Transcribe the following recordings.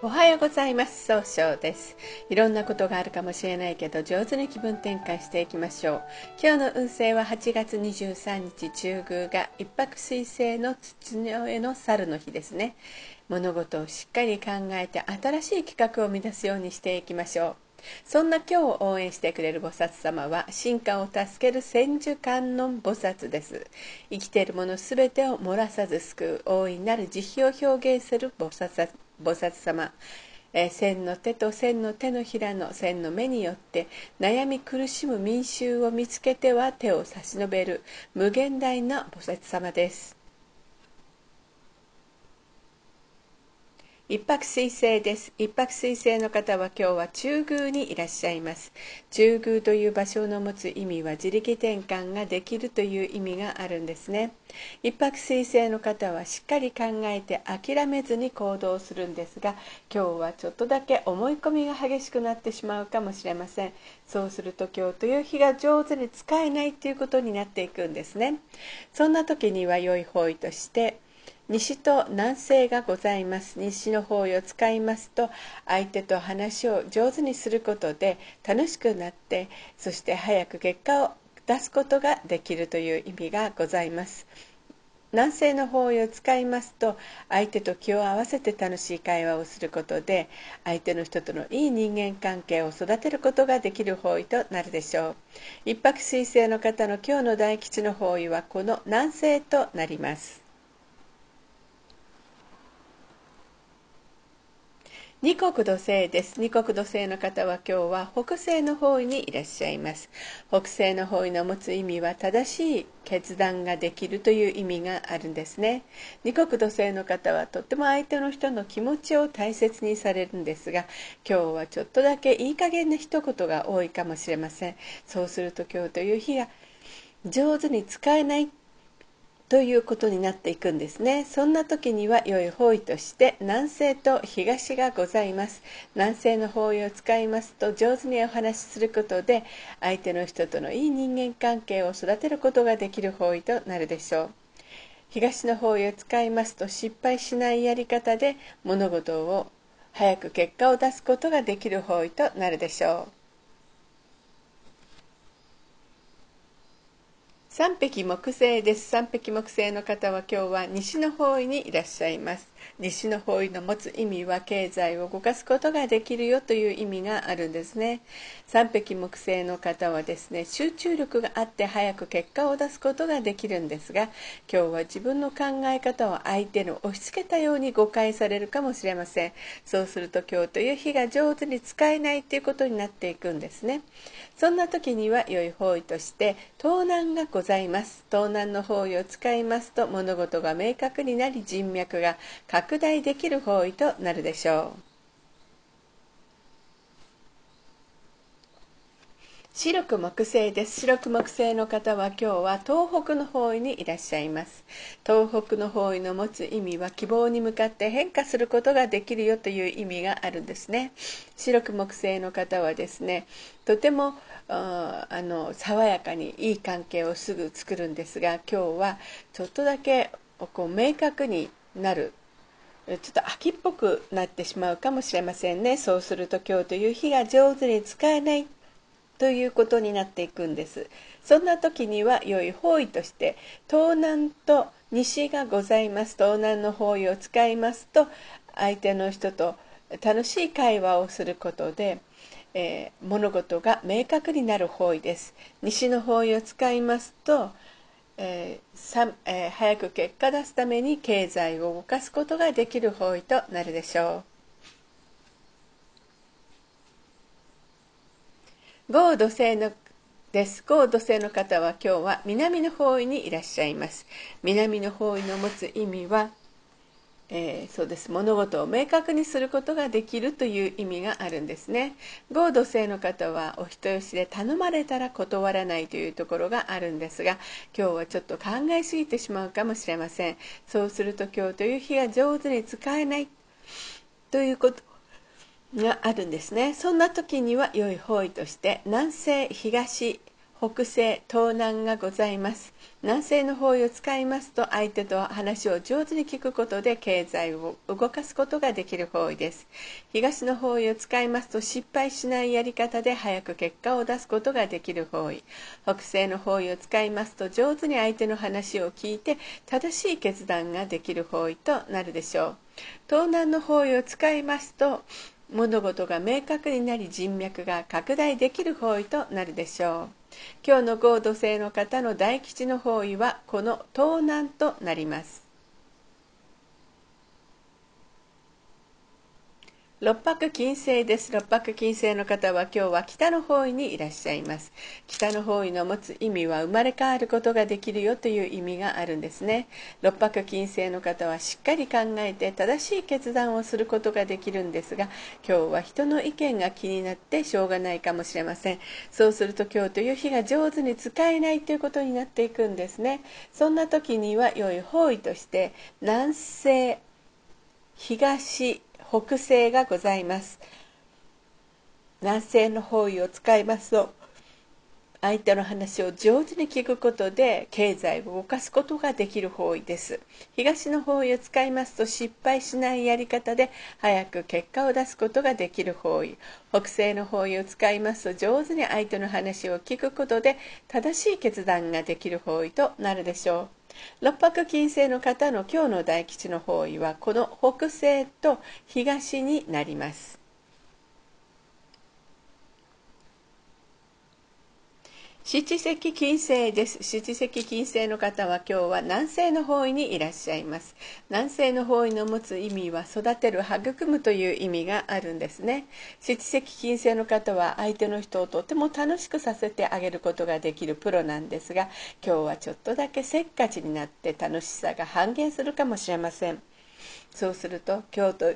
おはようございます。総称です。いろんなことがあるかもしれないけど上手に気分転換していきましょう。今日の運勢は8月23日中宮が一泊水星の土の上の猿の日ですね。物事をしっかり考えて新しい企画を生み出すようにしていきましょう。そんな今日を応援してくれる菩薩様は進化を助ける千手観音菩薩です。生きているものすべてを漏らさず救う大いなる慈悲を表現する菩薩。菩薩様。え千の手と千の手のひらの千の目によって悩み苦しむ民衆を見つけては手を差し伸べる無限大な菩薩様です。一泊水星です。一泊水星の方は今日は中宮にいらっしゃいます。中宮という場所の持つ意味は自力転換ができるという意味があるんですね。一泊水星の方はしっかり考えて諦めずに行動するんですが今日はちょっとだけ思い込みが激しくなってしまうかもしれません。そうすると今日という日が上手に使えないということになっていくんですね。そんな時には良い方位として西と南西がございます。西の方位を使いますと相手と話を上手にすることで楽しくなってそして早く結果を出すことができるという意味がございます。南西の方位を使いますと相手と気を合わせて楽しい会話をすることで相手の人とのいい人間関係を育てることができる方位となるでしょう。一泊水星の方の今日の大吉の方位はこの南西となります。二国土星です。二国土星の方は今日は北西の方位にいらっしゃいます。北西の方位の持つ意味は正しい決断ができるという意味があるんですね。二国土星の方はとっても相手の人の気持ちを大切にされるんですが今日はちょっとだけいい加減な一言が多いかもしれません。そうすると今日という日が上手に使えないということになっていくんですね。そんな時には良い方位として南西と東がございます。南西の方位を使いますと上手にお話しすることで相手の人とのいい人間関係を育てることができる方位となるでしょう。東の方位を使いますと失敗しないやり方で物事を早く結果を出すことができる方位となるでしょう。三匹木星です。三匹木星の方は今日は西の方位にいらっしゃいます。西の方位の持つ意味は経済を動かすことができるよという意味があるんですね。三匹木星の方はですね集中力があって早く結果を出すことができるんですが今日は自分の考え方を相手に押し付けたように誤解されるかもしれません。そうすると今日という日が上手に使えないということになっていくんですね。そんな時には良い方位として盗難がございます。盗難の方位を使いますと物事が明確になり人脈が拡大できる方位となるでしょう。白く木星です。白く木星の方は今日は東北の方位にいらっしゃいます。東北の方位の持つ意味は希望に向かって変化することができるよという意味があるんですね。白く木星の方はですねとてもあの爽やかにいい関係をすぐ作るんですが今日はちょっとだけこう明確になるちょっと秋っぽくなってしまうかもしれませんね。そうすると今日という日が上手に使えないということになっていくんです。そんな時には良い方位として東南と西がございます。東南の方位を使いますと相手の人と楽しい会話をすることで、えー、物事が明確になる方位です。西の方位を使いますとえーえー、早く結果出すために経済を動かすことができる方位となるでしょう。豪土星のです合土星の方は今日は南の方位にいらっしゃいます南の方位の持つ意味はえー、そうです。物事を明確にすることができるという意味があるんですね。合土星の方はお人よしで頼まれたら断らないというところがあるんですが今日はちょっと考えすぎてしまうかもしれません。そうすると今日という日が上手に使えないということがあるんですね。そんな時には良い方位として南西東北西東南がございます。南西の方位を使いますと相手と話を上手に聞くことで経済を動かすことができる方位です。東の方位を使いますと失敗しないやり方で早く結果を出すことができる方位。北西の方位を使いますと上手に相手の話を聞いて正しい決断ができる方位となるでしょう。東南の方位を使いますと物事が明確になり人脈が拡大できる方位となるでしょう。今日の合土星の方の大吉の方位はこの東南となります。六白金星です。六白金星の方は今日は北の方位にいらっしゃいます。北の方位の持つ意味は生まれ変わることができるよという意味があるんですね。六白金星の方はしっかり考えて正しい決断をすることができるんですが今日は人の意見が気になってしょうがないかもしれません。そうすると今日という日が上手に使えないということになっていくんですね。そんな時には良い方位として南西東北西がございます。南西の方位を使いますと相手の話を上手に聞くことで経済を動かすことができる方位です。東の方位を使いますと失敗しないやり方で早く結果を出すことができる方位。北西の方位を使いますと上手に相手の話を聞くことで正しい決断ができる方位となるでしょう。六白金星の方の今日の大吉の方位はこの北西と東になります。七石金星です。七石金星の方は今日は南西の方位にいらっしゃいます。南西の方位の持つ意味は育てる、育むという意味があるんですね。七石金星の方は相手の人をとても楽しくさせてあげることができるプロなんですが、今日はちょっとだけせっかちになって楽しさが半減するかもしれません。そうすると今日と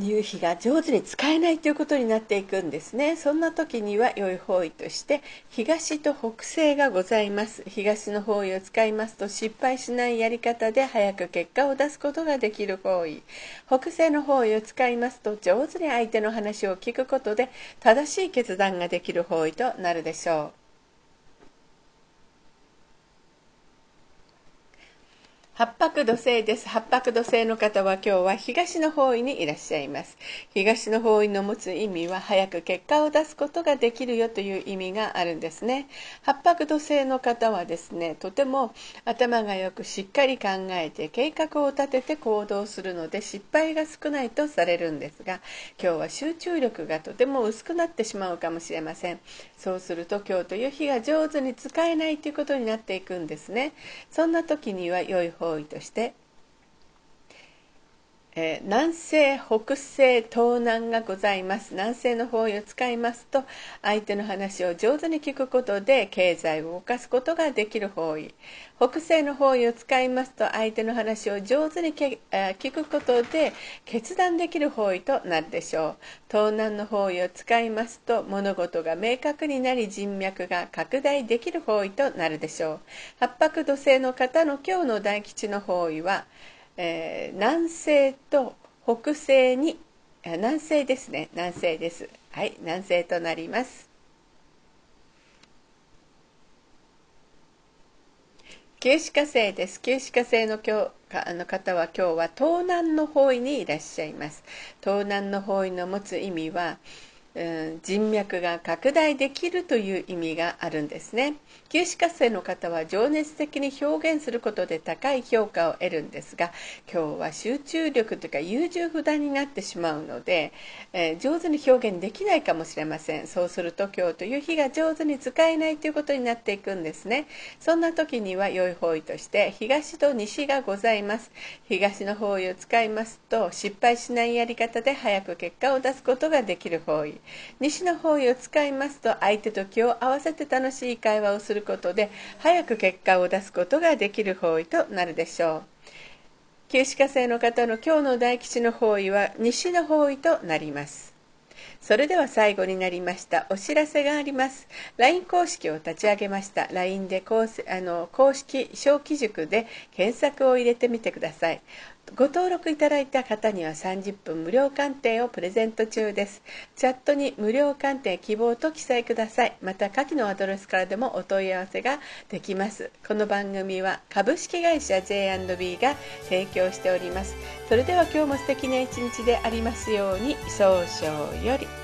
夕日が上手に使えないということになっていくんですね。そんな時には良い方位として東と北西がございます。東の方位を使いますと失敗しないやり方で早く結果を出すことができる方位。北西の方位を使いますと上手に相手の話を聞くことで正しい決断ができる方位となるでしょう。八白土星です。八白土星の方は今日は東の方位にいらっしゃいます。東の方位の持つ意味は早く結果を出すことができるよという意味があるんですね。八白土星の方はですね、とても頭がよくしっかり考えて計画を立てて行動するので失敗が少ないとされるんですが、今日は集中力がとても薄くなってしまうかもしれません。そうすると今日という日が上手に使えないということになっていくんですね。そんな時には良い方位としてえー、南西北西東南がございます。南西の方位を使いますと相手の話を上手に聞くことで経済を動かすことができる方位。北西の方位を使いますと相手の話を上手に聞くことで決断できる方位となるでしょう。東南の方位を使いますと物事が明確になり人脈が拡大できる方位となるでしょう。八白土星の方の今日の大吉の方位はえー、南西と北西に南西ですね。南西です。はい南西となります。旧歯科生です。旧歯科生の今日あの方は今日は東南の方位にいらっしゃいます。東南の方位の持つ意味は人脈が拡大できるという意味があるんですね。九死活性の方は情熱的に表現することで高い評価を得るんですが今日は集中力というか優柔不断になってしまうので、えー、上手に表現できないかもしれません。そうすると今日という日が上手に使えないということになっていくんですね。そんな時には良い方位として東と西がございます。東の方位を使いますと失敗しないやり方で早く結果を出すことができる方位。西の方位を使いますと相手と気を合わせて楽しい会話をすることで早く結果を出すことができる方位となるでしょう。旧歯科生の方の今日の大吉の方位は西の方位となります。それでは最後になりました。お知らせがあります LINE 公式を立ち上げました。LINE で公あの公式小規塾で検索を入れてみてください。ご登録いただいた方には30分無料鑑定をプレゼント中です。チャットに無料鑑定希望と記載ください。また下記のアドレスからでもお問い合わせができます。この番組は株式会社 J&B が提供しております。それでは今日も素敵な一日でありますように、早々より。